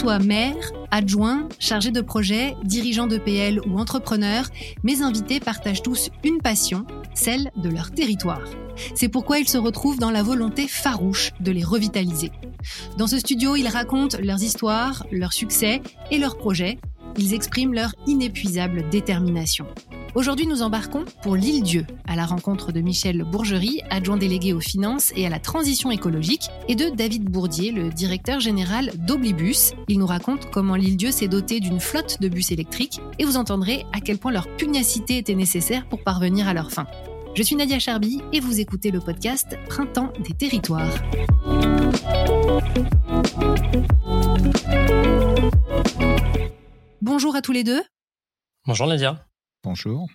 soient maires, adjoints, chargés de projet, dirigeants de PL ou entrepreneurs, mes invités partagent tous une passion, celle de leur territoire. C'est pourquoi ils se retrouvent dans la volonté farouche de les revitaliser. Dans ce studio, ils racontent leurs histoires, leurs succès et leurs projets. Ils expriment leur inépuisable détermination. Aujourd'hui, nous embarquons pour l'île Dieu, à la rencontre de Michel Bourgerie, adjoint délégué aux finances et à la transition écologique, et de David Bourdier, le directeur général d'Oblibus. Il nous raconte comment l'île Dieu s'est dotée d'une flotte de bus électriques, et vous entendrez à quel point leur pugnacité était nécessaire pour parvenir à leur fin. Je suis Nadia Charby et vous écoutez le podcast Printemps des territoires. Bonjour à tous les deux. Bonjour Nadia. Bonjour.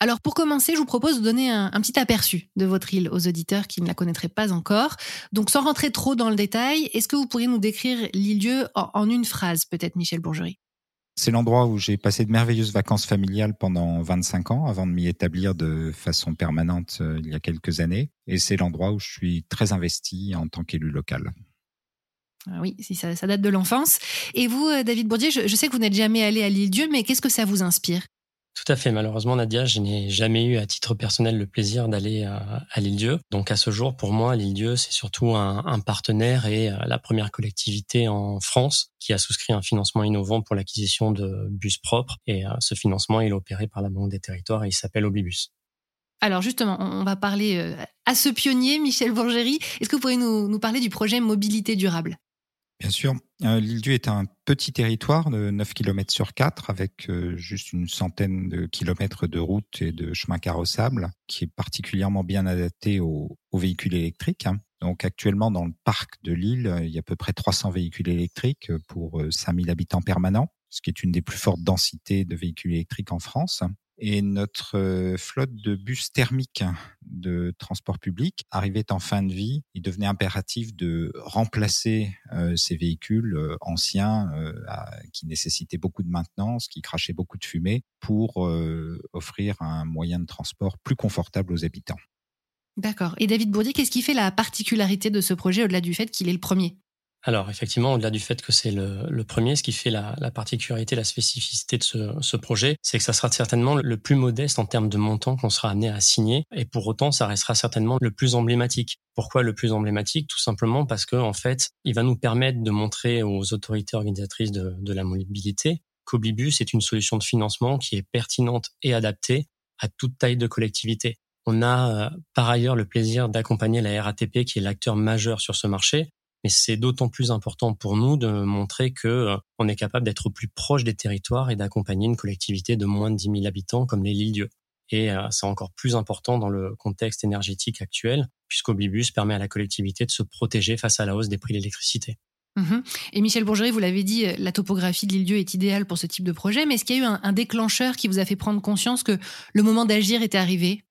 Alors pour commencer, je vous propose de donner un, petit aperçu de votre île aux auditeurs qui ne la connaîtraient pas encore. Donc sans rentrer trop dans le détail, est-ce que vous pourriez nous décrire l'île-dieu en, une phrase, peut-être Michel Bourgerie? C'est l'endroit où j'ai passé de merveilleuses vacances familiales pendant 25 ans avant de m'y établir de façon permanente euh, il y a quelques années. Et c'est l'endroit où je suis très investi en tant qu'élu local. Ah oui, si ça, date de l'enfance. Et vous, euh, David Bourdier, je, je sais que vous n'êtes jamais allé à l'île Dieu, mais qu'est-ce que ça vous inspire? Tout à fait. Malheureusement, Nadia, je n'ai jamais eu à titre personnel le plaisir d'aller à, à l'île-dieu. Donc à ce jour, pour moi, l'île-dieu, c'est surtout un, un, partenaire et euh, la première collectivité en France qui a souscrit un financement innovant pour l'acquisition de bus propres. Et euh, ce financement, il est opéré par la Banque des Territoires et il s'appelle Oblibus. Alors justement, on va parler euh, à ce pionnier, Michel Bourgerie. Est-ce que vous pourriez nous, nous parler du projet Mobilité durable? Bien sûr. Euh, L'île Dieu est un petit territoire de 9 km sur 4 avec euh, juste une centaine de kilomètres de routes et de chemins carrossables qui est particulièrement bien adapté aux, véhicules électriques. Donc actuellement dans le parc de l'île, il y a à peu près 300 véhicules électriques pour 5000 euh, habitants permanents, ce qui est une des plus fortes densités de véhicules électriques en France. Et notre flotte de bus thermiques de transport public arrivait en fin de vie. Il devenait impératif de remplacer ces véhicules anciens qui nécessitaient beaucoup de maintenance, qui crachaient beaucoup de fumée, pour offrir un moyen de transport plus confortable aux habitants. D'accord. Et David Bourdier, qu'est-ce qui fait la particularité de ce projet au-delà du fait qu'il est le premier? Alors effectivement, au-delà du fait que c'est le, premier, ce qui fait la, particularité, la spécificité de ce, projet, c'est que ça sera certainement le plus modeste en termes de montant qu'on sera amené à signer, et pour autant, ça restera certainement le plus emblématique. Pourquoi le plus emblématique? Tout simplement parce que en fait, il va nous permettre de montrer aux autorités organisatrices de, de la mobilité qu'Oblibus est une solution de financement qui est pertinente et adaptée à toute taille de collectivité. On a euh, par ailleurs le plaisir d'accompagner la RATP qui est l'acteur majeur sur ce marché mais c'est d'autant plus important pour nous de montrer que euh, on est capable d'être plus proche des territoires et d'accompagner une collectivité de moins de 10 000 habitants comme les Lille-Dieu. Et euh, c'est encore plus important dans le contexte énergétique actuel, puisqu'Oblibus permet à la collectivité de se protéger face à la hausse des prix de l'électricité. Mhm. Et Michel Bourgerie, vous l'avez dit, la topographie de l'île-dieu est idéale pour ce type de projet, mais est-ce qu'il y a eu un, déclencheur qui vous a fait prendre conscience que le moment d'agir était arrivé?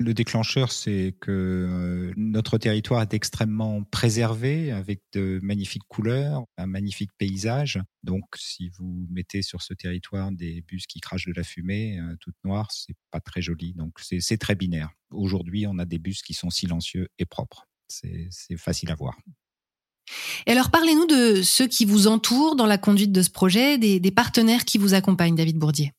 Le déclencheur, c'est que euh, notre territoire est extrêmement préservé avec de magnifiques couleurs, un magnifique paysage. Donc, si vous mettez sur ce territoire des bus qui crachent de la fumée euh, toute noire, c'est pas très joli. Donc, c'est très binaire. Aujourd'hui, on a des bus qui sont silencieux et propres. C'est facile à voir. Et alors, parlez-nous de ceux qui vous entourent dans la conduite de ce projet, des partenaires qui vous accompagnent, David Bourdier.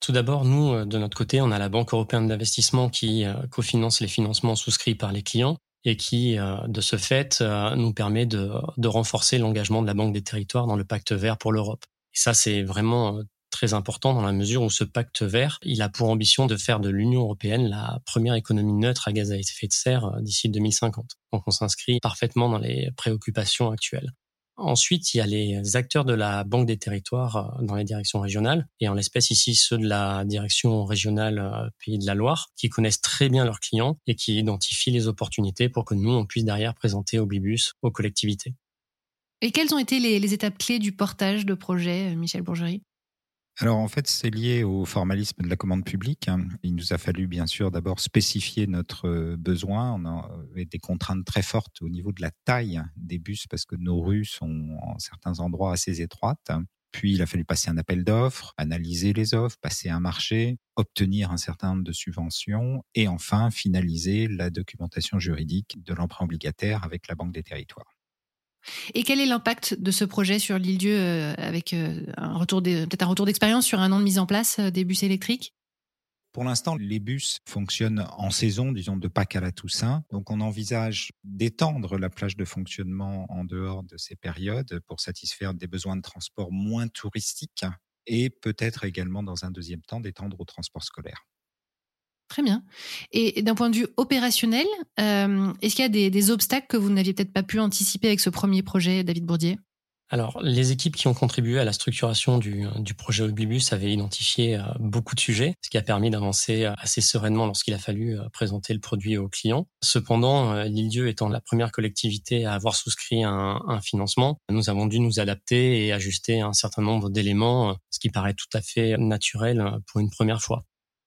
Tout d'abord, nous, euh, de notre côté, on a la Banque européenne d'investissement qui euh, cofinance les financements souscrits par les clients et qui, euh, de ce fait, nous permet de, renforcer l'engagement de la Banque des territoires dans le pacte vert pour l'Europe. Et ça, c'est vraiment très important dans la mesure où ce pacte vert, il a pour ambition de faire de l'Union européenne la première économie neutre à gaz à effet de serre d'ici 2050. Donc on s'inscrit parfaitement dans les préoccupations actuelles. Ensuite, il y a les acteurs de la Banque des territoires euh, dans les directions régionales, et en l'espèce ici ceux de la direction régionale euh, Pays de la Loire, qui connaissent très bien leurs clients et qui identifient les opportunités pour que nous, on puisse derrière présenter Oblibus aux collectivités. Et quelles ont été les, étapes clés du portage de projet, euh, Michel Bourgerie? Alors en fait, c'est lié au formalisme de la commande publique. Hein. Il nous a fallu bien sûr d'abord spécifier notre euh, besoin. On avait des contraintes très fortes au niveau de la taille des bus parce que nos rues sont en certains endroits assez étroites. Puis il a fallu passer un appel d'offres, analyser les offres, passer un marché, obtenir un certain nombre de subventions et enfin finaliser la documentation juridique de l'emprunt obligataire avec la Banque des territoires. Et quel est l'impact de ce projet sur l'île-dieu euh, avec euh, peut-être un retour d'expérience sur un an de mise en place des bus électriques? Pour l'instant, les bus fonctionnent en saison, disons de Pâques à la Toussaint. Donc, on envisage d'étendre la plage de fonctionnement en dehors de ces périodes pour satisfaire des besoins de transport moins touristiques et peut-être également, dans un deuxième temps, d'étendre au transport scolaire. Très bien. Et d'un point de vue opérationnel, euh, est-ce qu'il y a des, obstacles que vous n'aviez peut-être pas pu anticiper avec ce premier projet, David Bourdier? Alors, les équipes qui ont contribué à la structuration du, du projet Oblibus avaient identifié euh, beaucoup de sujets, ce qui a permis d'avancer euh, assez sereinement lorsqu'il a fallu présenter le produit aux clients. Cependant, l'île-dieu étant la première collectivité à avoir souscrit un, financement, nous avons dû nous adapter et ajuster un certain nombre d'éléments, ce qui paraît tout à fait naturel pour une première fois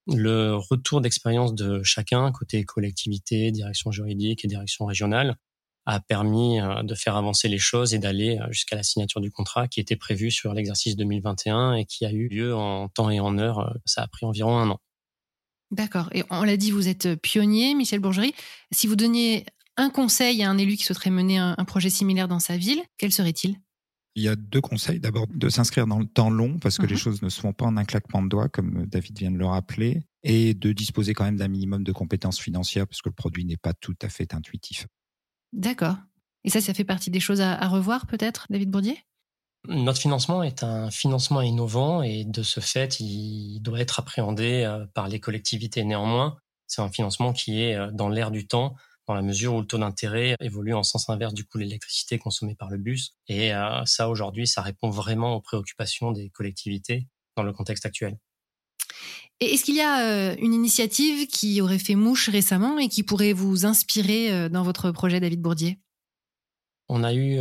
le retour d'expérience de chacun, côté collectivité, direction juridique et direction régionale, a permis euh, de faire avancer les choses et d'aller euh, jusqu'à la signature du contrat qui était prévu sur l'exercice 2021 et qui a eu lieu en temps et en heure. Euh, ça a pris environ un an. D'accord. Et on l'a dit, vous êtes pionnier, Michel Bourgerie. Si vous donniez un conseil à un élu qui souhaiterait mener un projet similaire dans sa ville, quel serait-il? Il y a deux conseils. D'abord, de s'inscrire dans le temps long, parce que les mhm. choses ne se font pas en un claquement de doigts, comme David vient de le rappeler, et de disposer quand même d'un minimum de compétences financières, parce que le produit n'est pas tout à fait intuitif. D'accord. Et ça, ça fait partie des choses à, revoir, peut-être, David Bourdier? Notre financement est un financement innovant et de ce fait, il doit être appréhendé euh, par les collectivités. Néanmoins, c'est un financement qui est euh, dans l'air du temps, dans la mesure où le taux d'intérêt évolue en sens inverse du coût de l'électricité consommée par le bus. Et euh, ça, aujourd'hui, ça répond vraiment aux préoccupations des collectivités dans le contexte actuel. Et est-ce qu'il y a euh, une initiative qui aurait fait mouche récemment et qui pourrait vous inspirer euh, dans votre projet, David Bourdier? On a eu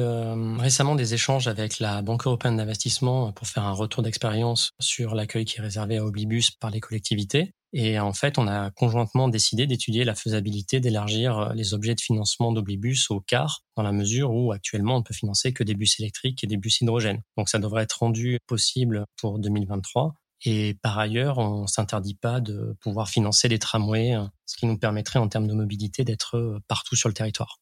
récemment des échanges avec la Banque européenne d'investissement pour faire un retour d'expérience sur l'accueil qui est réservé à Oblibus par les collectivités. Et en fait, on a conjointement décidé d'étudier la faisabilité d'élargir euh, les objets de financement d'Oblibus au car, dans la mesure où actuellement on peut financer que des bus électriques et des bus hydrogène. Donc ça devrait être rendu possible pour 2023. Et par ailleurs, on s'interdit pas de pouvoir financer des tramways, euh, ce qui nous permettrait en termes de mobilité d'être euh, partout sur le territoire.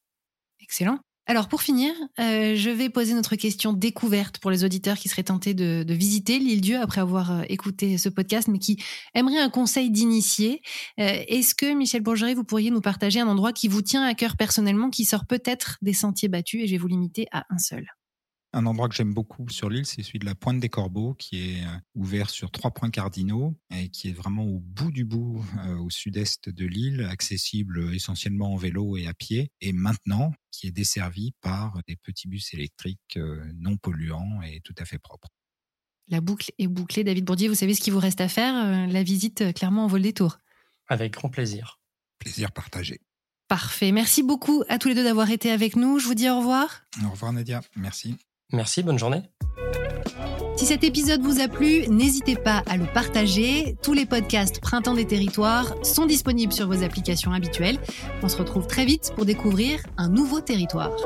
Excellent. Alors pour finir, euh, je vais poser notre question découverte pour les auditeurs qui seraient tentés de, visiter l'île Dieu après avoir euh, écouté ce podcast, mais qui aimeraient un conseil d'initié. Euh, est-ce que Michel Bourgerie, vous pourriez nous partager un endroit qui vous tient à cœur personnellement, qui sort peut-être des sentiers battus, et je vais vous limiter à un seul? Un endroit que j'aime beaucoup sur l'île, c'est celui de la Pointe des Corbeaux, qui est euh, ouvert sur trois points cardinaux et qui est vraiment au bout du bout, euh, au sud-est de l'île, accessible essentiellement en vélo et à pied, et maintenant qui est desservi par des petits bus électriques euh, non polluants et tout à fait propres. La boucle est bouclée. David Bourdier, vous savez ce qu'il vous reste à faire La visite, clairement, en vol des tours? Avec grand plaisir. Plaisir partagé. Parfait. Merci beaucoup à tous les deux d'avoir été avec nous. Je vous dis au revoir. Au revoir Nadia. Merci. Merci, bonne journée. Si cet épisode vous a plu, n'hésitez pas à le partager. Tous les podcasts Printemps des territoires sont disponibles sur vos applications habituelles. On se retrouve très vite pour découvrir un nouveau territoire.